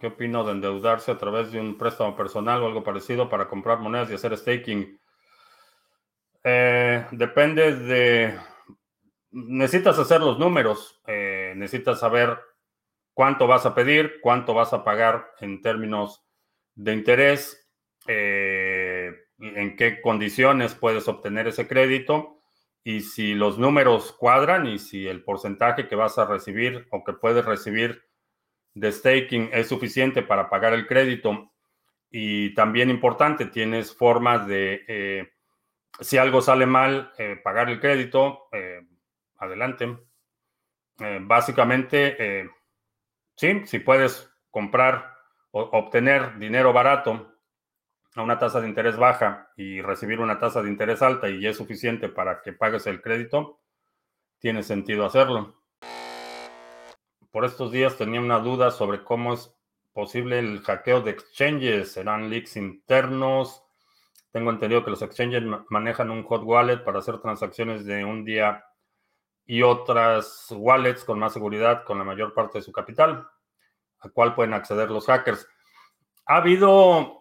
¿Qué opino de endeudarse a través de un préstamo personal o algo parecido para comprar monedas y hacer staking? Eh, depende de... Necesitas hacer los números, eh, necesitas saber cuánto vas a pedir, cuánto vas a pagar en términos de interés, eh, en qué condiciones puedes obtener ese crédito y si los números cuadran y si el porcentaje que vas a recibir o que puedes recibir de staking es suficiente para pagar el crédito. Y también importante, tienes formas de, eh, si algo sale mal, eh, pagar el crédito. Eh, adelante. básicamente, sí, si puedes comprar o obtener dinero barato a una tasa de interés baja y recibir una tasa de interés alta y es suficiente para que pagues el crédito, tiene sentido hacerlo. Por estos días tenía una duda sobre cómo es posible el hackeo de exchanges. ¿Serán leaks internos? Tengo entendido que los exchanges manejan un hot wallet para hacer transacciones de un día y otras wallets con más seguridad con la mayor parte de su capital, a cual pueden acceder los hackers. Ha habido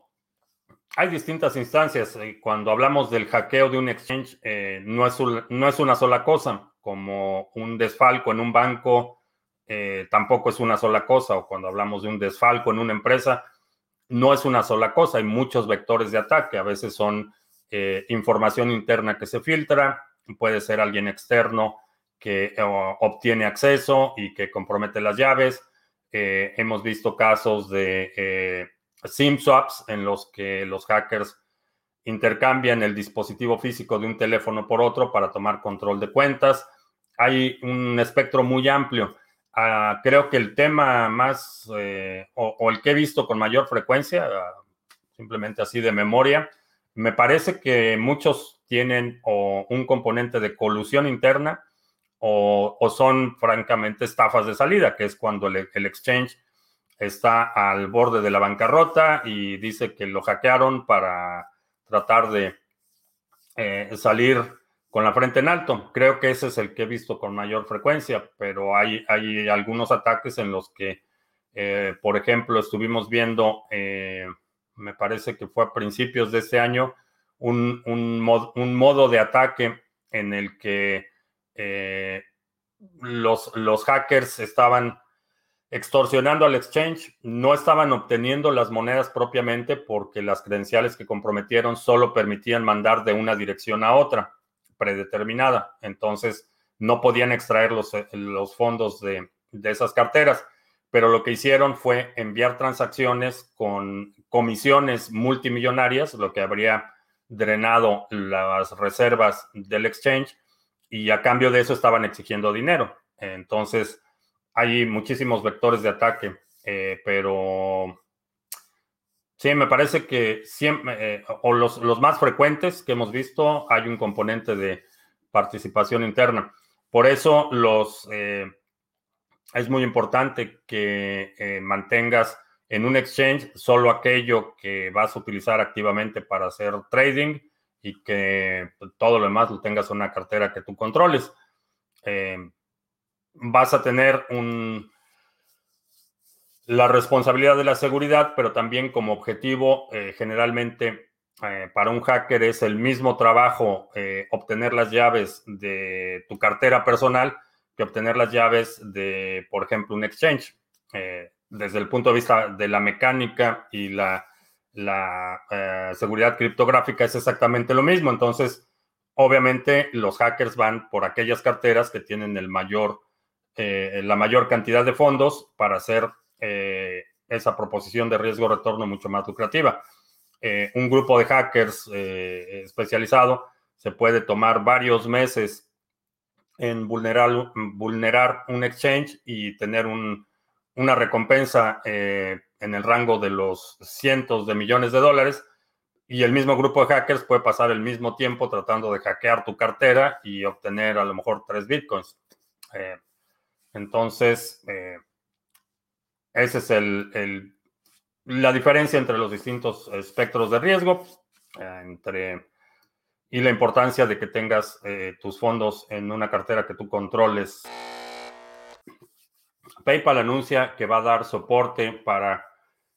hay distintas instancias. Eh, cuando hablamos del hackeo de un exchange, eh, no, es no, es una sola cosa, como un desfalco en un banco eh, tampoco es una sola cosa, o cuando hablamos de un desfalco en una empresa, no es una sola cosa. Hay muchos vectores de ataque. A veces son información interna que se filtra, puede ser alguien externo que obtiene acceso y que compromete las llaves. hemos visto casos de SIM swaps en los que los hackers intercambian el dispositivo físico de un teléfono por otro para tomar control de cuentas. Hay un espectro muy amplio. Ah, creo que el tema más eh, o, el que he visto con mayor frecuencia, ah, simplemente así de memoria, me parece que muchos tienen un componente de colusión interna o, son francamente estafas de salida, que es cuando el exchange está al borde de la bancarrota y dice que lo hackearon para tratar de eh, salir con la frente en alto. Creo que ese es el que he visto con mayor frecuencia, pero hay, hay algunos ataques en los que, eh, por ejemplo, estuvimos viendo, eh, me parece que fue a principios de este año, un, un, modo de ataque en el que los, los hackers estaban extorsionando al exchange, no estaban obteniendo las monedas propiamente porque las credenciales que comprometieron solo permitían mandar de una dirección a otra predeterminada. Entonces, no podían extraer los, eh, fondos de, de esas carteras. Pero lo que hicieron fue enviar transacciones con comisiones multimillonarias, lo que habría drenado las reservas del exchange y a cambio de eso estaban exigiendo dinero. Entonces, hay muchísimos vectores de ataque, eh, pero sí, me parece que siempre, eh, o los, más frecuentes que hemos visto, hay un componente de participación interna. Por eso los, eh, es muy importante que mantengas en un exchange solo aquello que vas a utilizar activamente para hacer trading y que todo lo demás lo tengas en una cartera que tú controles vas a tener un, la responsabilidad de la seguridad, pero también como objetivo, eh, generalmente eh, para un hacker es el mismo trabajo eh, obtener las llaves de tu cartera personal que obtener las llaves de, por ejemplo, un exchange. desde el punto de vista de la mecánica y la, la seguridad criptográfica es exactamente lo mismo. Entonces, obviamente los hackers van por aquellas carteras que tienen el mayor la mayor cantidad de fondos para hacer eh, esa proposición de riesgo-retorno mucho más lucrativa. Eh, un grupo de hackers especializado se puede tomar varios meses en vulnerar, vulnerar un exchange y tener una recompensa en el rango de los cientos de millones de dólares. Y el mismo grupo de hackers puede pasar el mismo tiempo tratando de hackear tu cartera y obtener a lo mejor tres bitcoins. Entonces, eh, esa es el, la diferencia entre los distintos espectros de riesgo eh, entre, y la importancia de que tengas eh, tus fondos en una cartera que tú controles. PayPal anuncia que va a dar soporte para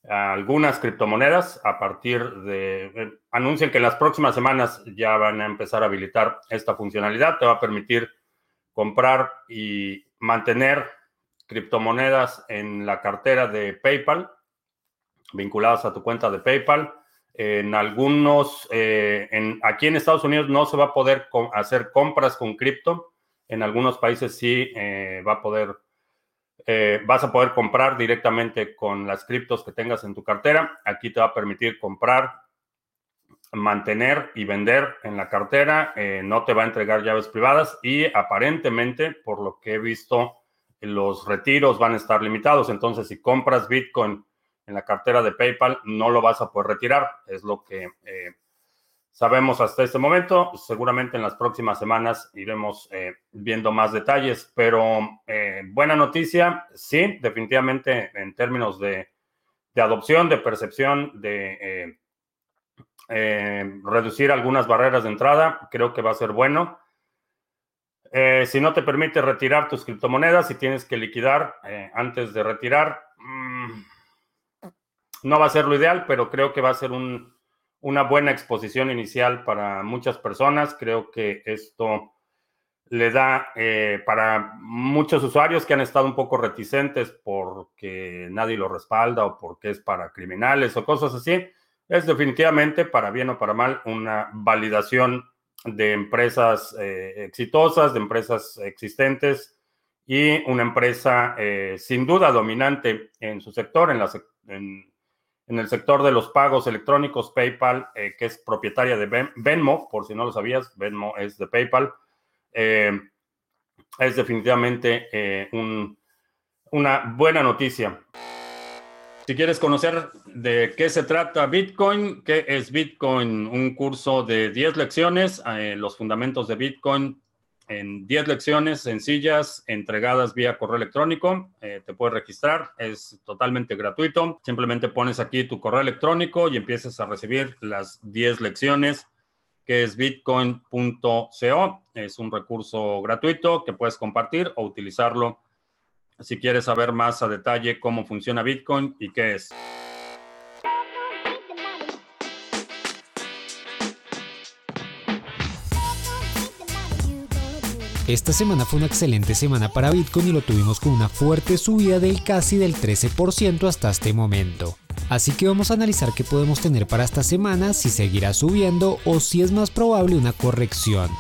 algunas criptomonedas a partir de, eh, anuncian que en las próximas semanas ya van a empezar a habilitar esta funcionalidad, te va a permitir comprar y mantener criptomonedas en la cartera de PayPal, vinculadas a tu cuenta de PayPal. En algunos, eh, en, aquí en Estados Unidos no se va a poder hacer compras con cripto. En algunos países sí eh, va a poder, eh, vas a poder comprar directamente con las criptos que tengas en tu cartera. Aquí te va a permitir comprar, mantener y vender en la cartera. no te va a entregar llaves privadas y aparentemente, por lo que he visto, los retiros van a estar limitados. Entonces, si compras Bitcoin en la cartera de PayPal, no lo vas a poder retirar. Es lo que eh, sabemos hasta este momento. Seguramente en las próximas semanas iremos eh, viendo más detalles, pero eh, buena noticia, sí, definitivamente en términos de, de adopción, de percepción, de reducir algunas barreras de entrada, creo que va a ser bueno. Eh, si no te permite retirar tus criptomonedas y tienes que liquidar eh, antes de retirar, mm, no va a ser lo ideal, pero creo que va a ser una buena exposición inicial para muchas personas. Creo que esto le da eh, para muchos usuarios que han estado un poco reticentes porque nadie lo respalda o porque es para criminales o cosas así. Es definitivamente, para bien o para mal, una validación de empresas eh, exitosas, de empresas existentes y una empresa eh, sin duda dominante en su sector, en, la, en, el sector de los pagos electrónicos, PayPal, eh, que es propietaria de Venmo, por si no lo sabías, Venmo es de PayPal. es definitivamente una buena noticia. Si quieres conocer de qué se trata Bitcoin, qué es Bitcoin, un curso de 10 lecciones, eh, los fundamentos de Bitcoin en 10 lecciones sencillas entregadas vía correo electrónico. Eh, te puedes registrar, es totalmente gratuito. Simplemente pones aquí tu correo electrónico y empiezas a recibir las 10 lecciones que es bitcoin.co. Es un recurso gratuito que puedes compartir o utilizarlo si quieres saber más a detalle cómo funciona Bitcoin y qué es. Esta semana fue una excelente semana para Bitcoin y lo tuvimos con una fuerte subida del casi del 13% hasta este momento. Así que vamos a analizar qué podemos tener para esta semana, si seguirá subiendo o si es más probable una corrección.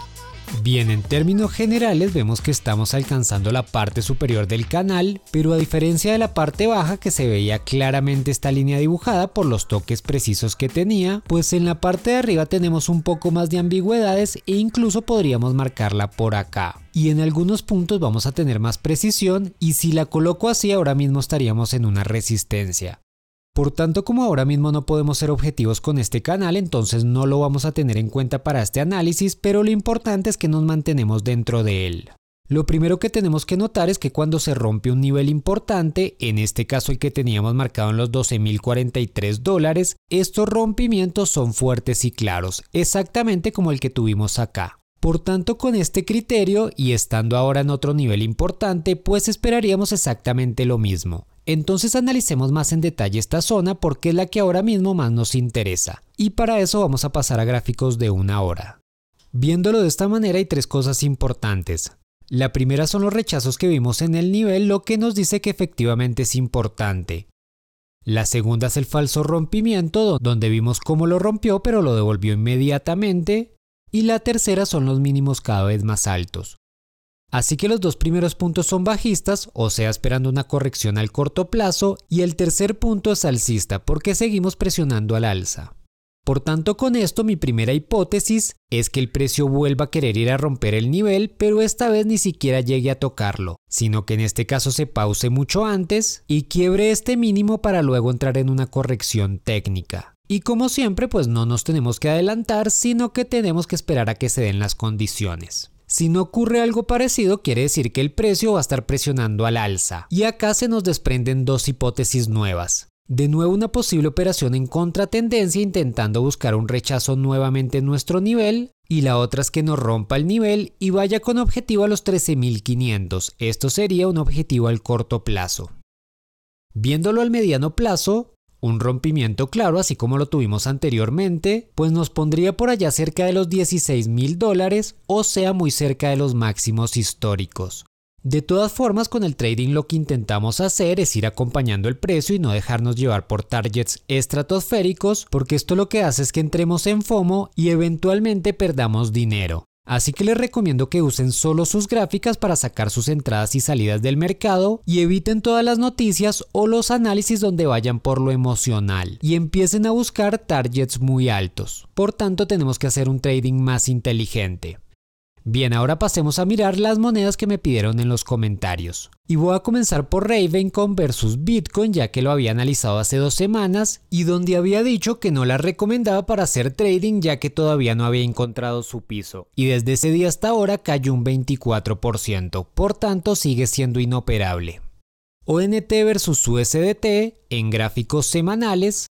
Bien, en términos generales vemos que estamos alcanzando la parte superior del canal, pero a diferencia de la parte baja que se veía claramente esta línea dibujada por los toques precisos que tenía, pues en la parte de arriba tenemos un poco más de ambigüedades e incluso podríamos marcarla por acá. Y en algunos puntos vamos a tener más precisión y si la coloco así ahora mismo estaríamos en una resistencia. Por tanto, como ahora mismo no podemos ser objetivos con este canal, entonces no lo vamos a tener en cuenta para este análisis, pero lo importante es que nos mantenemos dentro de él. Lo primero que tenemos que notar es que cuando se rompe un nivel importante, en este caso el que teníamos marcado en los 12.043 dólares, estos rompimientos son fuertes y claros, exactamente como el que tuvimos acá. Por tanto, con este criterio y estando ahora en otro nivel importante, pues esperaríamos exactamente lo mismo. Entonces analicemos más en detalle esta zona porque es la que ahora mismo más nos interesa. Y para eso vamos a pasar a gráficos de una hora. Viéndolo de esta manera hay tres cosas importantes. La primera son los rechazos que vimos en el nivel, lo que nos dice que efectivamente es importante. La segunda es el falso rompimiento, donde vimos cómo lo rompió pero lo devolvió inmediatamente. Y la tercera son los mínimos cada vez más altos. Así que los dos primeros puntos son bajistas, o sea, esperando una corrección al corto plazo, y el tercer punto es alcista, porque seguimos presionando al alza. Por tanto, con esto mi primera hipótesis es que el precio vuelva a querer ir a romper el nivel, pero esta vez ni siquiera llegue a tocarlo, sino que en este caso se pause mucho antes y quiebre este mínimo para luego entrar en una corrección técnica. Y como siempre, pues no nos tenemos que adelantar, sino que tenemos que esperar a que se den las condiciones. Si no ocurre algo parecido, quiere decir que el precio va a estar presionando al alza. Y acá se nos desprenden dos hipótesis nuevas. De nuevo una posible operación en contratendencia intentando buscar un rechazo nuevamente en nuestro nivel y la otra es que nos rompa el nivel y vaya con objetivo a los 13.500. Esto sería un objetivo al corto plazo. Viéndolo al mediano plazo, Un rompimiento claro, así como lo tuvimos anteriormente, pues nos pondría por allá cerca de los 16 mil dólares, o sea muy cerca de los máximos históricos. De todas formas, con el trading lo que intentamos hacer es ir acompañando el precio y no dejarnos llevar por targets estratosféricos, porque esto lo que hace es que entremos en FOMO y eventualmente perdamos dinero. Así que les recomiendo que usen solo sus gráficas para sacar sus entradas y salidas del mercado y eviten todas las noticias o los análisis donde vayan por lo emocional y empiecen a buscar targets muy altos. Por tanto, tenemos que hacer un trading más inteligente. Bien, ahora pasemos a mirar las monedas que me pidieron en los comentarios. Y voy a comenzar por Ravencoin versus Bitcoin ya que lo había analizado hace dos semanas y donde había dicho que no la recomendaba para hacer trading ya que todavía no había encontrado su piso. Y desde ese día hasta ahora cayó un 24%, por tanto sigue siendo inoperable. ONT versus USDT en gráficos semanales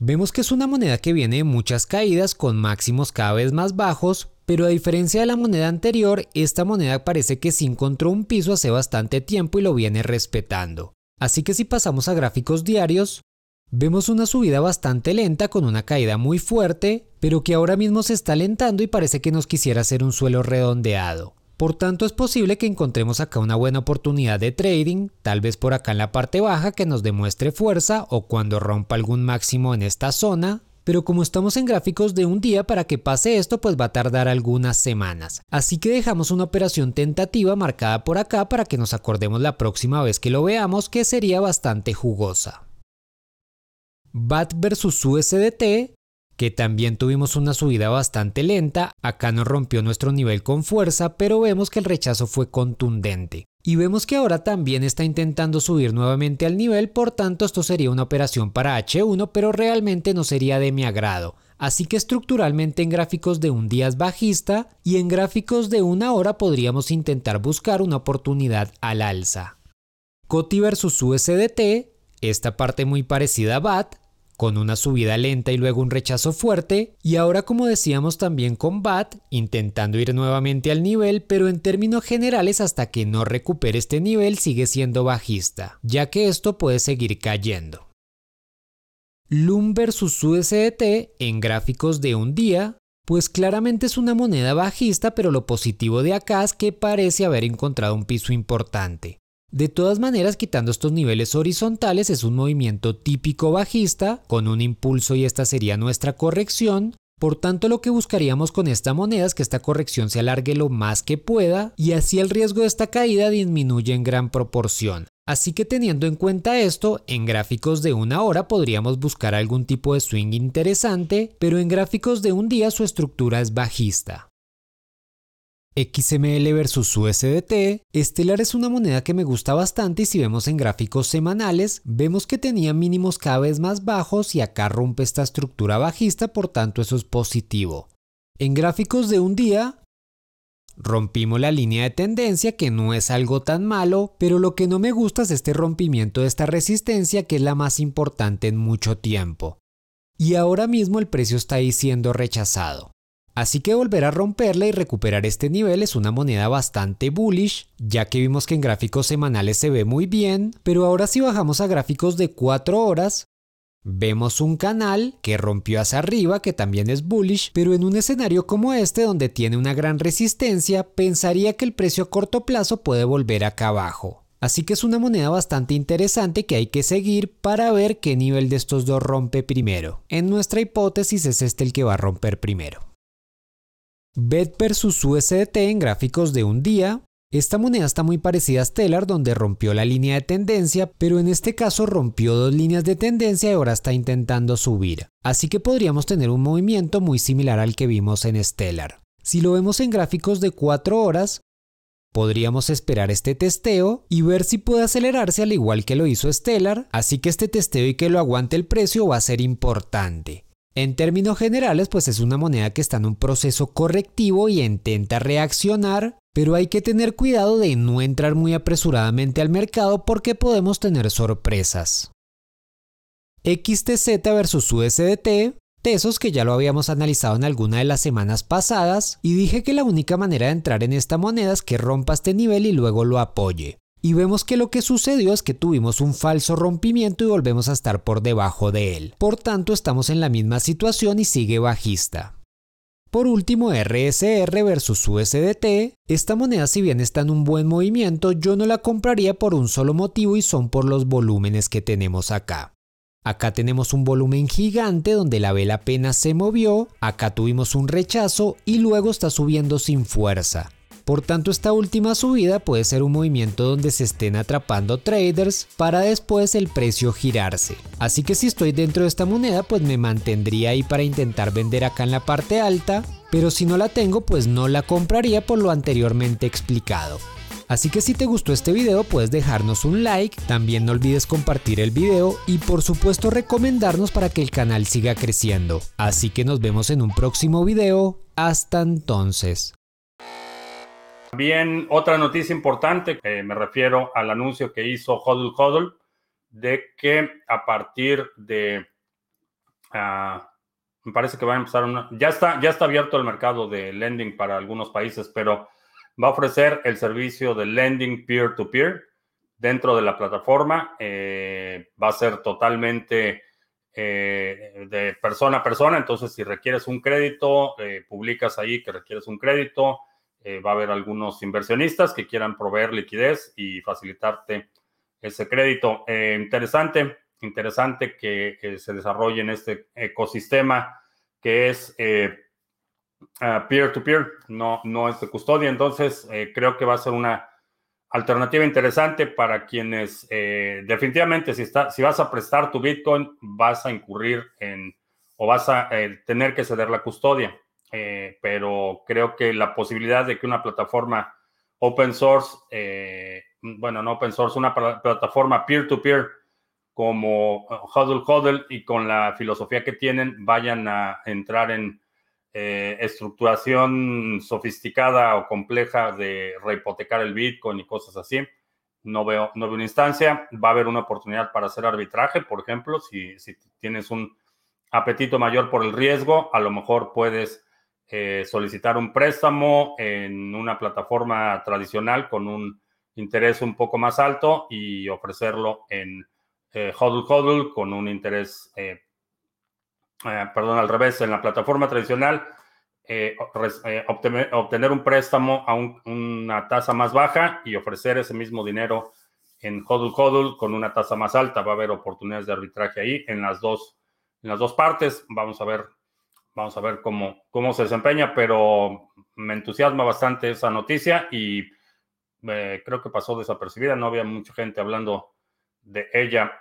Vemos que es una moneda que viene de muchas caídas con máximos cada vez más bajos, pero a diferencia de la moneda anterior, esta moneda parece que sí encontró un piso hace bastante tiempo y lo viene respetando. Así que si pasamos a gráficos diarios, vemos una subida bastante lenta con una caída muy fuerte, pero que ahora mismo se está alentando y parece que nos quisiera hacer un suelo redondeado. Por tanto es posible que encontremos acá una buena oportunidad de trading, tal vez por acá en la parte baja que nos demuestre fuerza o cuando rompa algún máximo en esta zona, pero como estamos en gráficos de un día para que pase esto pues va a tardar algunas semanas. Así que dejamos una operación tentativa marcada por acá para que nos acordemos la próxima vez que lo veamos que sería bastante jugosa. BAT versus USDT que también tuvimos una subida bastante lenta, acá nos rompió nuestro nivel con fuerza, pero vemos que el rechazo fue contundente. Y vemos que ahora también está intentando subir nuevamente al nivel, por tanto esto sería una operación para H1, pero realmente no sería de mi agrado. Así que estructuralmente en gráficos de un día bajista y en gráficos de una hora podríamos intentar buscar una oportunidad al alza. COTI versus USDT, esta parte muy parecida a BAT, con una subida lenta y luego un rechazo fuerte, y ahora como decíamos también con BAT, intentando ir nuevamente al nivel, pero en términos generales hasta que no recupere este nivel sigue siendo bajista, ya que esto puede seguir cayendo. LUM versus USDT en gráficos de un día, pues claramente es una moneda bajista, pero lo positivo de acá es que parece haber encontrado un piso importante. De todas maneras, quitando estos niveles horizontales, es un movimiento típico bajista, con un impulso y esta sería nuestra corrección. Por tanto, lo que buscaríamos con esta moneda es que esta corrección se alargue lo más que pueda y así el riesgo de esta caída disminuye en gran proporción. Así que teniendo en cuenta esto, en gráficos de una hora podríamos buscar algún tipo de swing interesante, pero en gráficos de un día su estructura es bajista. XML versus USDT, Stellar es una moneda que me gusta bastante y si vemos en gráficos semanales, vemos que tenía mínimos cada vez más bajos y acá rompe esta estructura bajista, por tanto eso es positivo. En gráficos de un día, rompimos la línea de tendencia que no es algo tan malo, pero lo que no me gusta es este rompimiento de esta resistencia que es la más importante en mucho tiempo. Y ahora mismo el precio está ahí siendo rechazado. Así que volver a romperla y recuperar este nivel es una moneda bastante bullish, ya que vimos que en gráficos semanales se ve muy bien, pero ahora si bajamos a gráficos de 4 horas, vemos un canal que rompió hacia arriba, que también es bullish, pero en un escenario como este donde tiene una gran resistencia, pensaría que el precio a corto plazo puede volver acá abajo. Así que es una moneda bastante interesante que hay que seguir para ver qué nivel de estos dos rompe primero. En nuestra hipótesis es este el que va a romper primero. BET versus USDT en gráficos de un día. Esta moneda está muy parecida a Stellar donde rompió la línea de tendencia, pero en este caso rompió dos líneas de tendencia y ahora está intentando subir. Así que podríamos tener un movimiento muy similar al que vimos en Stellar. Si lo vemos en gráficos de 4 horas, podríamos esperar este testeo y ver si puede acelerarse al igual que lo hizo Stellar, así que este testeo y que lo aguante el precio va a ser importante. En términos generales, pues es una moneda que está en un proceso correctivo y intenta reaccionar, pero hay que tener cuidado de no entrar muy apresuradamente al mercado porque podemos tener sorpresas. XTZ versus USDT, tesos que ya lo habíamos analizado en alguna de las semanas pasadas y dije que la única manera de entrar en esta moneda es que rompa este nivel y luego lo apoye. Y vemos que lo que sucedió es que tuvimos un falso rompimiento y volvemos a estar por debajo de él. Por tanto, estamos en la misma situación y sigue bajista. Por último, RSR versus USDT. Esta moneda si bien está en un buen movimiento, yo no la compraría por un solo motivo y son por los volúmenes que tenemos acá. Acá tenemos un volumen gigante donde la vela apenas se movió, acá tuvimos un rechazo y luego está subiendo sin fuerza. Por tanto, esta última subida puede ser un movimiento donde se estén atrapando traders para después el precio girarse. Así que si estoy dentro de esta moneda, pues me mantendría ahí para intentar vender acá en la parte alta, pero si no la tengo, pues no la compraría por lo anteriormente explicado. Así que si te gustó este video puedes dejarnos un like, también no olvides compartir el video y por supuesto recomendarnos para que el canal siga creciendo. Así que nos vemos en un próximo video, hasta entonces. También otra noticia importante, eh, me refiero al anuncio que hizo Hodl Hodl de que a partir de, ah, me parece que va a empezar una, ya está, ya está abierto el mercado de lending para algunos países, pero va a ofrecer el servicio de lending peer-to-peer dentro de la plataforma. Eh, va a ser totalmente eh, de persona a persona, entonces si requieres un crédito, publicas ahí que requieres un crédito eh, va a haber algunos inversionistas que quieran proveer liquidez y facilitarte ese crédito. Eh, interesante, interesante que, se desarrolle en este ecosistema que es eh, peer-to-peer, no, no es de custodia. Entonces, creo que va a ser una alternativa interesante para quienes definitivamente si, está, si vas a prestar tu Bitcoin, vas a incurrir en o vas a tener que ceder la custodia. Eh, pero creo que la posibilidad de que una plataforma open source, eh, bueno, no open source, una plataforma peer-to-peer como Huddle Huddle y con la filosofía que tienen, vayan a entrar en eh, estructuración sofisticada o compleja de rehipotecar el Bitcoin y cosas así. No veo, no veo una instancia. Va a haber una oportunidad para hacer arbitraje, por ejemplo, si, si tienes un apetito mayor por el riesgo, a lo mejor puedes eh, solicitar un préstamo en una plataforma tradicional con un interés un poco más alto y ofrecerlo en eh, Hodl Hodl con un interés, eh, perdón, al revés, en la plataforma tradicional, obtener, un préstamo a una tasa más baja y ofrecer ese mismo dinero en Hodl Hodl con una tasa más alta. Va a haber oportunidades de arbitraje ahí en las dos, en las dos partes. Vamos a ver Vamos a ver cómo, cómo se desempeña, pero me entusiasma bastante esa noticia y eh, creo que pasó desapercibida. No había mucha gente hablando de ella.